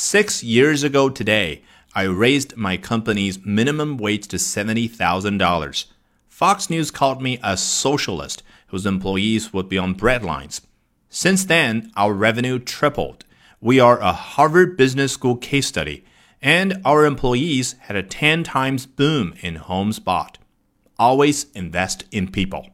Six years ago today, I raised my company's minimum wage to $70,000. Fox News called me a socialist whose employees would be on breadlines. Since then, our revenue tripled. We are a Harvard Business School case study, and our employees had a 10 times boom in homes bought. Always invest in people.